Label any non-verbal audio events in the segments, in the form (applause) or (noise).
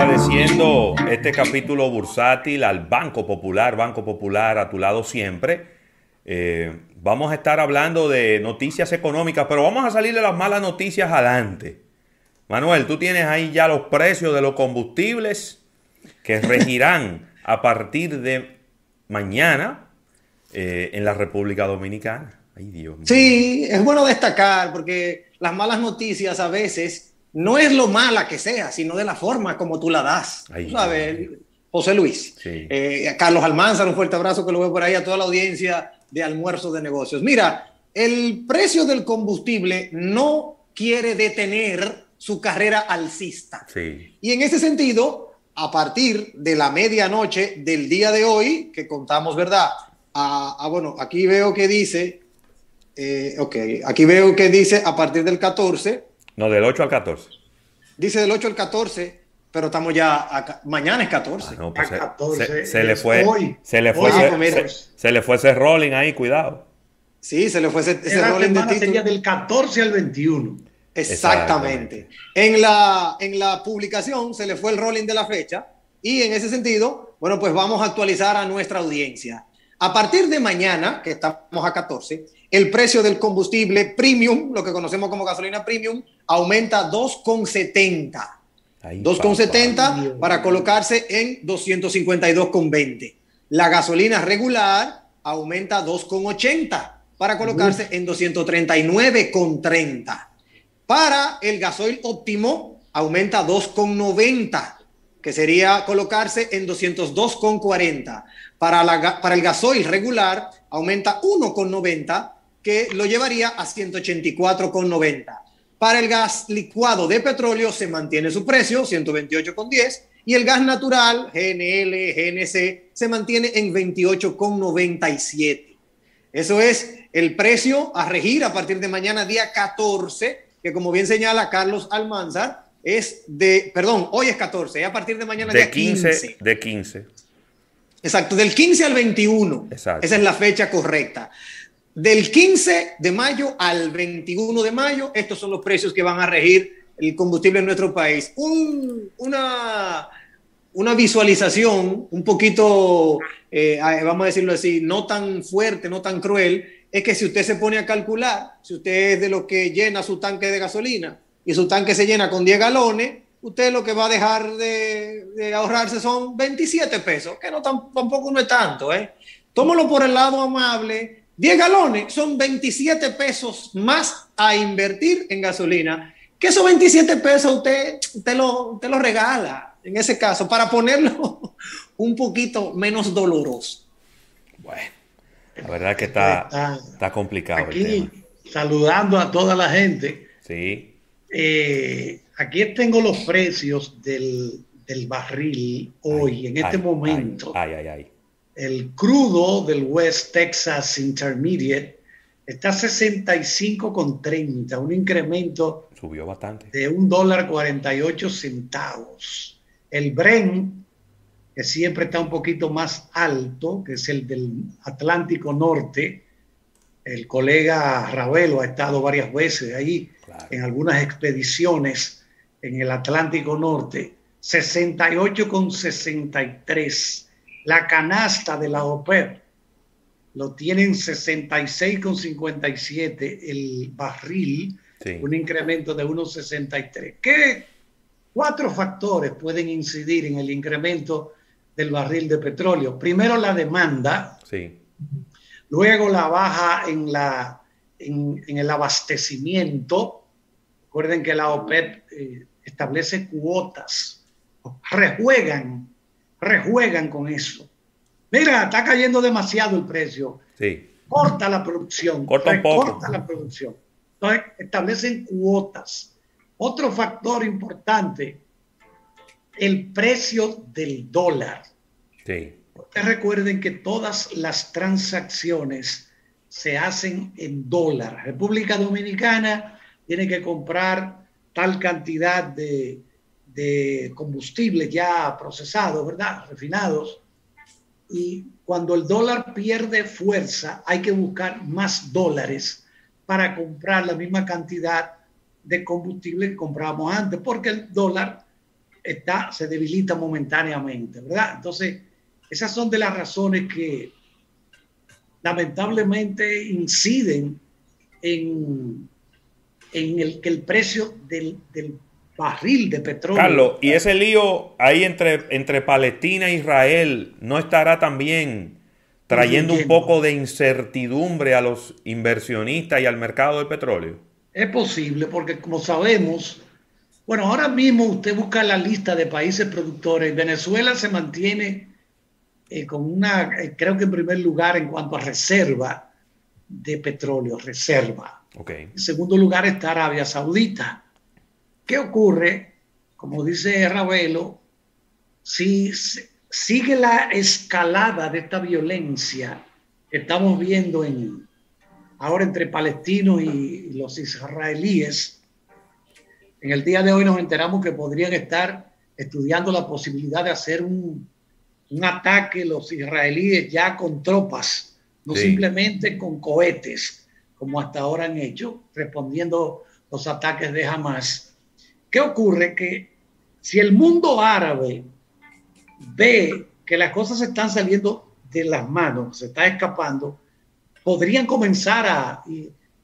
agradeciendo este capítulo bursátil al Banco Popular, Banco Popular a tu lado siempre. Eh, vamos a estar hablando de noticias económicas, pero vamos a salir de las malas noticias adelante. Manuel, tú tienes ahí ya los precios de los combustibles que (laughs) regirán a partir de mañana eh, en la República Dominicana. Ay, Dios mío. Sí, es bueno destacar porque las malas noticias a veces no es lo mala que sea, sino de la forma como tú la das. ¿Sabes? José Luis, eh, Carlos Almanzar, un fuerte abrazo que lo veo por ahí a toda la audiencia de almuerzo de negocios. Mira, el precio del combustible no quiere detener su carrera alcista. Y en ese sentido, a partir de la medianoche del día de hoy, que contamos, ¿verdad? Ah, bueno, aquí veo que dice, eh, ok, aquí veo que dice a partir del 14. No, del 8 al 14. Dice del 8 al 14, pero estamos ya, mañana es 14. Ah, pues se, le fue, se le fue, se, le fue ese rolling ahí, cuidado. Sí, se le fue ese, ese rolling de título. sería del 14 al 21. Exactamente. En la, en la publicación se le fue el rolling de la fecha y en ese sentido, bueno, pues vamos a actualizar a nuestra audiencia. A partir de mañana, que estamos a 14, el precio del combustible premium, lo que conocemos como gasolina premium, aumenta 2,70. 2,70 para colocarse en 252,20. La gasolina regular aumenta 2,80 para colocarse en 239,30. Para el gasoil óptimo aumenta 2,90, que sería colocarse en 202,40. Para, la, para el gasoil regular aumenta 1,90, que lo llevaría a 184,90. Para el gas licuado de petróleo se mantiene su precio, 128,10, y el gas natural, GNL, GNC, se mantiene en 28,97. Eso es el precio a regir a partir de mañana, día 14 que como bien señala Carlos Almanzar, es de, perdón, hoy es 14, y a partir de mañana de 15, De 15. Exacto, del 15 al 21. Esa es la fecha correcta. Del 15 de mayo al 21 de mayo, estos son los precios que van a regir el combustible en nuestro país. una, una visualización un poquito, eh, vamos a decirlo así, no tan fuerte, no tan cruel, es que si usted se pone a calcular, si usted es de lo que llena su tanque de gasolina y su tanque se llena con 10 galones, usted lo que va a dejar de, ahorrarse son 27 pesos, que no tampoco no es tanto, ¿eh? Tómalo por el lado amable. 10 galones son 27 pesos más a invertir en gasolina. Que esos 27 pesos usted, usted, lo, lo regala, en ese caso, para ponerlo (laughs) un poquito menos doloroso. Bueno. La verdad que está, está, complicado. Aquí, saludando a toda la gente. Sí. Eh, aquí tengo los precios del, barril hoy, en este momento. Ay, ay, ay. El crudo del West Texas Intermediate está a 65,30, un incremento. Subió bastante. De un dólar 48 centavos. El Brent que siempre está un poquito más alto, que es el del Atlántico Norte. El colega Ravelo ha estado varias veces ahí en algunas expediciones en el Atlántico Norte. 68,63. La canasta de la OPEP lo tienen 66,57 el barril, un incremento de 1,63. ¿Qué cuatro factores pueden incidir en el incremento del barril de petróleo. Primero la demanda, sí. luego la baja en, la, en, el abastecimiento. Recuerden que la OPEP eh, establece cuotas, rejuegan, rejuegan con eso. Mira, está cayendo demasiado el precio. Sí. Corta la producción. Corta un poco. Corta la producción. Entonces, establecen cuotas. Otro factor importante el precio del dólar. Sí. recuerden que todas las transacciones se hacen en dólar. República Dominicana tiene que comprar tal cantidad de, de combustible ya procesado, ¿verdad? Refinados. Y cuando el dólar pierde fuerza, hay que buscar más dólares para comprar la misma cantidad de combustible que comprábamos antes, porque el dólar está, se debilita momentáneamente, ¿verdad? Entonces, esas son de las razones que lamentablemente inciden en, en el que el precio del, barril de petróleo. Carlos, y ese lío ahí entre, entre Palestina e Israel no estará también trayendo un poco de incertidumbre a los inversionistas y al mercado del petróleo. Es posible, porque como sabemos, bueno, ahora mismo usted busca la lista de países productores. Venezuela se mantiene eh, con una, eh, creo que en primer lugar en cuanto a reserva de petróleo, reserva. Okay. En segundo lugar está Arabia Saudita. ¿Qué ocurre? Como dice Ravelo, si sigue la escalada de esta violencia que estamos viendo en, ahora entre palestinos y los israelíes, en el día de hoy nos enteramos que podrían estar estudiando la posibilidad de hacer un, un ataque los israelíes ya con tropas, no simplemente con cohetes, como hasta ahora han hecho, respondiendo los ataques de Hamas. ¿Qué ocurre? Que si el mundo árabe ve que las cosas están saliendo de las manos, se está escapando, podrían comenzar a...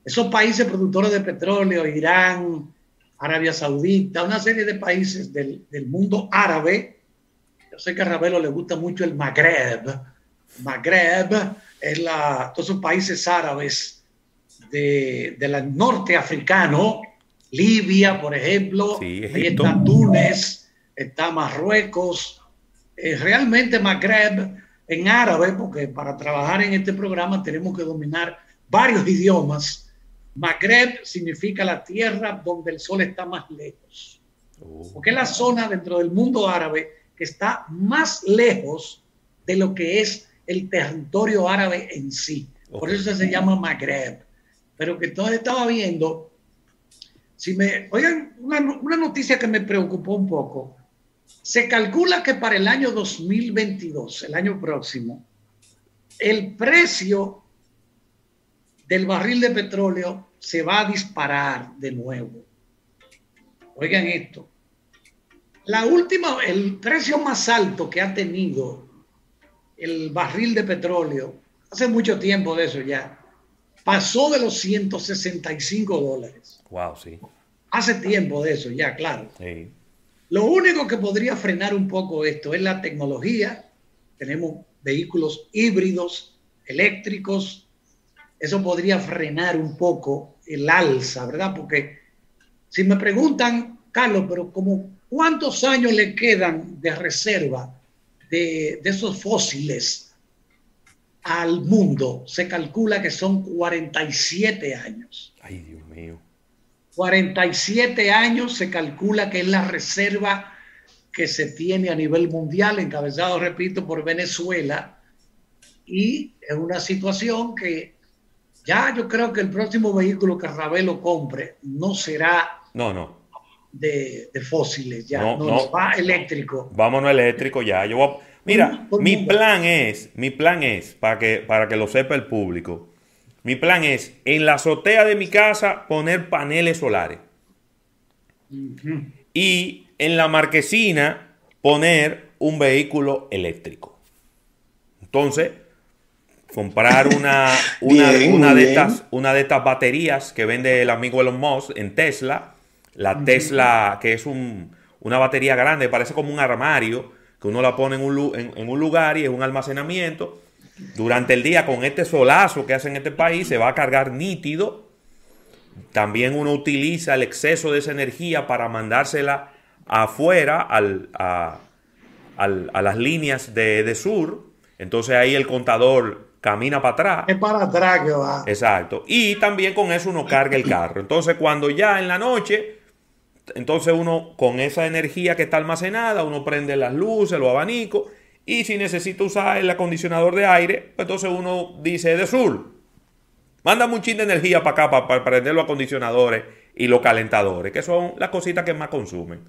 Esos países productores de petróleo, Irán, Arabia Saudita, una serie de países del, del mundo árabe, yo sé que a Ravelo le gusta mucho el Magreb. Magreb es la, todos esos países árabes de, del norte africano, Libia, por ejemplo, ahí está Túnez, está Marruecos, eh, realmente Magreb en árabe, porque para trabajar en este programa tenemos que dominar varios idiomas. Magreb significa la tierra donde el sol está más lejos, oh. porque es la zona dentro del mundo árabe que está más lejos de lo que es el territorio árabe en sí. Por eso se llama Magreb. Pero que todo estaba viendo, me, oigan, una, una noticia que me preocupó un poco. Se calcula que para el año 2022, el año próximo, el precio del barril de petróleo se va a disparar de nuevo. Oigan esto, la última, el precio más alto que ha tenido el barril de petróleo, hace mucho tiempo de eso ya, pasó de los 165 dólares. Wow, sí. Hace tiempo de eso ya, claro. Lo único que podría frenar un poco esto es la tecnología. Tenemos vehículos híbridos, eléctricos. Eso podría frenar un poco el alza, ¿verdad? Porque si me preguntan, Carlos, pero como ¿Cuántos años le quedan de reserva de, esos fósiles al mundo? Se calcula que son 47 años. Ay, Dios mío. 47 años se calcula que es la reserva que se tiene a nivel mundial, encabezado, repito, por Venezuela. Y es una situación que ya yo creo que el próximo vehículo que Ravelo compre no será no, no de, fósiles, ya, no, no, va eléctrico. Vámonos eléctrico ya. Yo mira, mi plan es, mi plan es, para que, para que lo sepa el público, mi plan es en la azotea de mi casa poner paneles solares. Y en la marquesina poner un vehículo eléctrico. Entonces, comprar una, (laughs) una, de estas, una de estas baterías que vende el amigo Elon Musk en Tesla la Tesla, que es una batería grande, parece como un armario, que uno la pone en un, lugar y es un almacenamiento. Durante el día, con este solazo que hace en este país, se va a cargar nítido. También uno utiliza el exceso de esa energía para mandársela afuera al, a, las líneas de, sur. Entonces ahí el contador camina para atrás. Es para atrás que va. Exacto. Y también con eso uno carga el carro. Entonces cuando ya en la noche entonces uno con esa energía que está almacenada, uno prende las luces, los abanicos y si necesita usar el acondicionador de aire, pues entonces uno dice de sur, manda muchísima energía para acá para, prender los acondicionadores y los calentadores, que son las cositas que más consumen.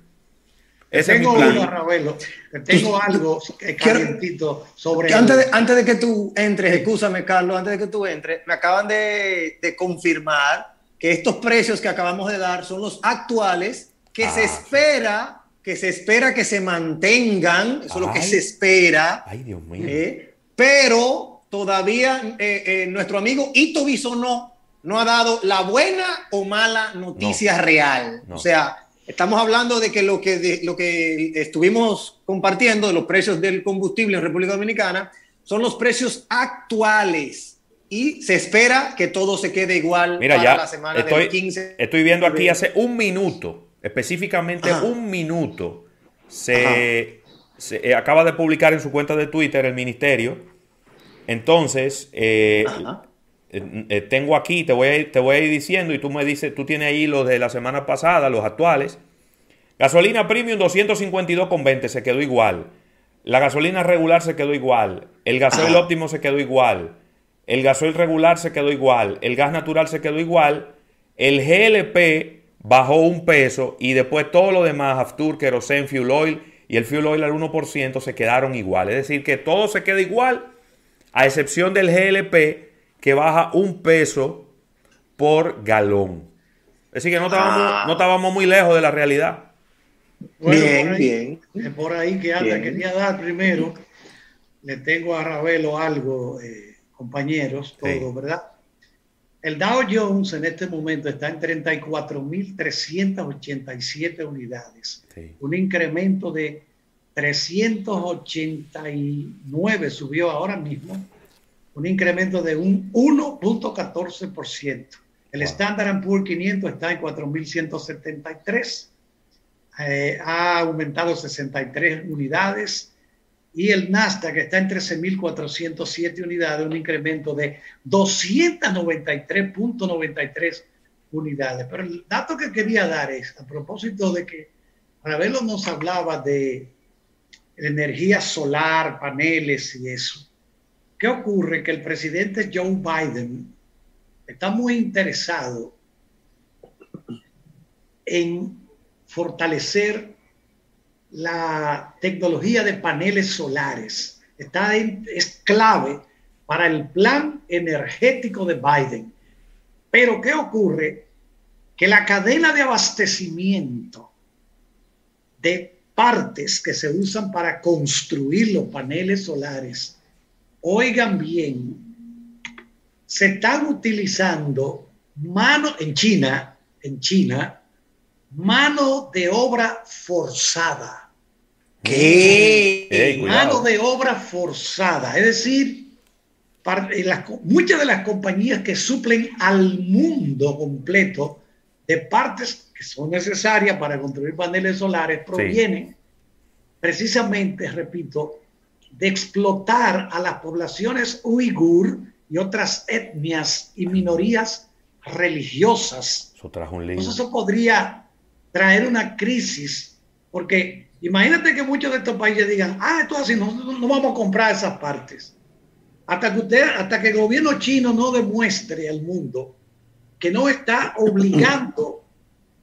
Ese tengo es mi plan. tengo algo calientito sobre... Antes de, antes de que tú entres, escúchame Carlos, antes de que tú entres, me acaban de, de confirmar que estos precios que acabamos de dar son los actuales que se ah, espera que se espera que se mantengan, eso es lo que se espera. Ay, Dios mío. Eh, pero todavía eh, eh, nuestro amigo Ito Bisonó no ha dado la buena o mala noticia real. O sea, estamos hablando de que lo que, lo que estuvimos compartiendo de los precios del combustible en República Dominicana son los precios actuales y se espera que todo se quede igual Mira, para la semana del 15. Estoy viendo aquí hace un minuto específicamente un minuto, se, eh, acaba de publicar en su cuenta de Twitter el ministerio. Entonces, eh, eh, tengo aquí, te voy, a ir, te voy a ir diciendo y tú me dices, tú tienes ahí los de la semana pasada, los actuales. Gasolina premium 252,20 se quedó igual. La gasolina regular se quedó igual. El gasoil óptimo se quedó igual. El gasoil regular se quedó igual. El gas natural se quedó igual. El GLP bajó un peso y después todo lo demás, Aftur, Kerosene, Fuel Oil y el Fuel Oil al 1% se quedaron igual. Es decir, que todo se queda igual, a excepción del GLP que baja un peso por galón. Es decir, que no estábamos, ah. no estábamos muy lejos de la realidad. bien, bien. Es por ahí que anda, quería dar primero, le tengo a Ravelo algo, eh, compañeros, todo, ¿verdad? El Dow Jones en este momento está en 34.387 unidades, un incremento de 389 subió ahora mismo, un incremento de un 1.14%. El Standard Poor's 500 está en 4.173, eh, ha aumentado 63 unidades y el Nasdaq está en 13.407 unidades, un incremento de 293.93 unidades. Pero el dato que quería dar es, a propósito de que Ravelo nos hablaba de energía solar, paneles y eso. ¿Qué ocurre? Que el presidente Joe Biden está muy interesado en fortalecer la tecnología de paneles solares está es clave para el plan energético de Biden. Pero ¿qué ocurre? Que la cadena de abastecimiento de partes que se usan para construir los paneles solares, oigan bien, se están utilizando mano en China, en China, mano de obra forzada ¿Qué? Mano de obra forzada. Es decir, muchas de las compañías que suplen al mundo completo de partes que son necesarias para construir paneles solares provienen precisamente, repito, de explotar a las poblaciones uigur y otras etnias y minorías religiosas. Eso, trajo un eso podría traer una crisis, porque Imagínate que muchos de estos países digan, ah, esto así, no, no vamos a comprar esas partes. Hasta que usted, hasta que el gobierno chino no demuestre al mundo que no está obligando,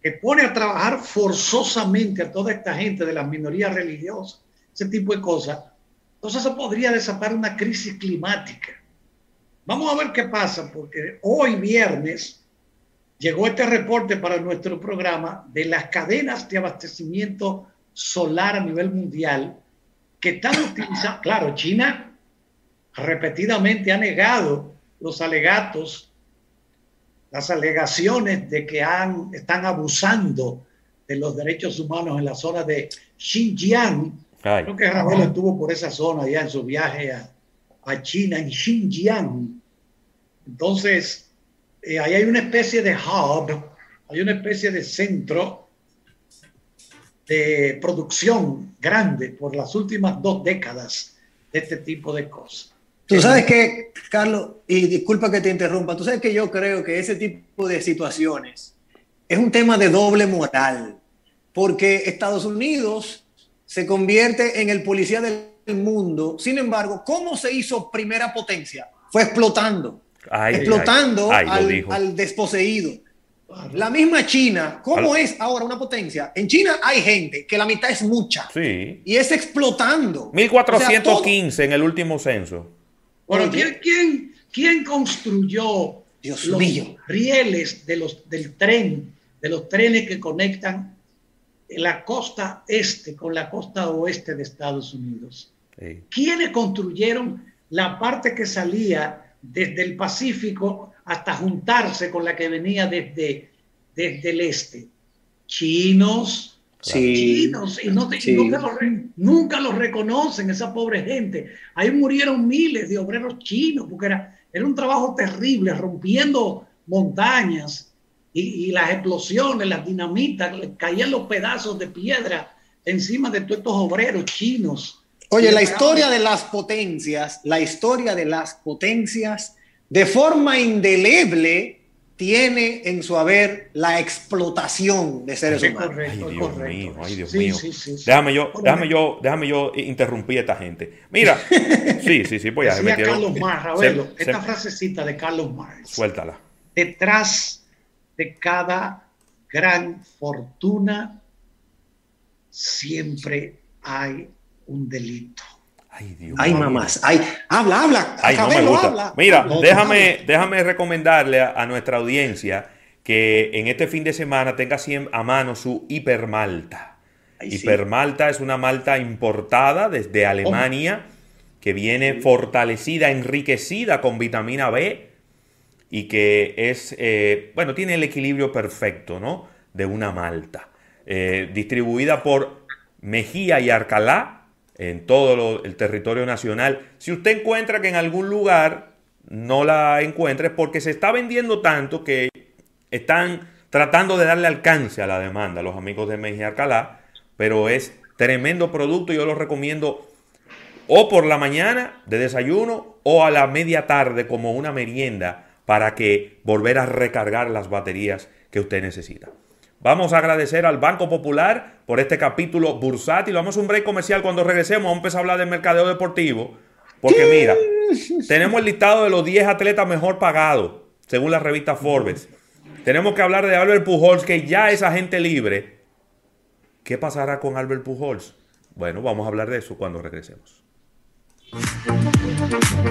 que pone a trabajar forzosamente a toda esta gente de las minorías religiosas, ese tipo de cosas, entonces eso podría desatar una crisis climática. Vamos a ver qué pasa, porque hoy viernes llegó este reporte para nuestro programa de las cadenas de abastecimiento solar a nivel mundial que están utilizando, claro, China repetidamente ha negado los alegatos, las alegaciones de que han, están abusando de los derechos humanos en la zona de Xinjiang. Creo que Rafael estuvo por esa zona ya en su viaje a, China, en Xinjiang. Entonces, eh, ahí hay una especie de hub, hay una especie de centro de producción grande por las últimas dos décadas de este tipo de cosas. Tú sabes que, Carlos, y disculpa que te interrumpa, tú sabes que yo creo que ese tipo de situaciones es un tema de doble moral, porque Estados Unidos se convierte en el policía del mundo, sin embargo, ¿cómo se hizo primera potencia? Fue explotando, explotando al, al desposeído. La misma China, ¿cómo es ahora una potencia? En China hay gente que la mitad es mucha. Sí. Y es explotando. 1415 en el último censo. Bueno, ¿quién, quién, construyó Dios los mío. rieles de los, del tren, de los trenes que conectan la costa este con la costa oeste de Estados Unidos. ¿Quiénes construyeron la parte que salía desde el Pacífico hasta juntarse con la que venía desde, desde el este? Chinos, chinos, y, no, nunca, los, reconocen, esa pobre gente. Ahí murieron miles de obreros chinos, porque era, era un trabajo terrible, rompiendo montañas y, las explosiones, las dinamitas, caían los pedazos de piedra encima de todos estos obreros chinos. Oye, la historia de las potencias, la historia de las potencias, de forma indeleble, tiene en su haber la explotación de seres humanos. ay, Dios mío, ay, Dios mío. déjame yo, déjame yo, déjame yo interrumpir a esta gente. Mira, (laughs) sí, sí, sí, pues ya me Carlos Mar, esta frasecita de Carlos Marx. Suéltala. Detrás de cada gran fortuna siempre hay un delito. Ay, Dios Ay, mamás. Ay, habla, habla. Ay, no me gusta. Mira, déjame, déjame recomendarle a, nuestra audiencia que en este fin de semana tenga a mano su hipermalta. hipermalta es una malta importada desde Alemania que viene fortalecida, enriquecida con vitamina B y que es, eh, bueno, tiene el equilibrio perfecto, ¿no? De una malta. Eh, distribuida por Mejía y Arcalá en todo el territorio nacional. Si usted encuentra que en algún lugar no la encuentre es porque se está vendiendo tanto que están tratando de darle alcance a la demanda los amigos de Mejía y Arcalá, pero es tremendo producto, yo lo recomiendo o por la mañana de desayuno o a la media tarde como una merienda para que volver a recargar las baterías que usted necesita. Vamos a agradecer al Banco Popular por este capítulo bursátil. Vamos a un break comercial. Cuando regresemos, vamos a empezar a hablar del mercadeo deportivo. Porque mira, tenemos el listado de los 10 atletas mejor pagados, según la revista Forbes. Tenemos que hablar de Albert Pujols, que ya es agente libre. ¿Qué pasará con Albert Pujols? Bueno, vamos a hablar de eso cuando regresemos.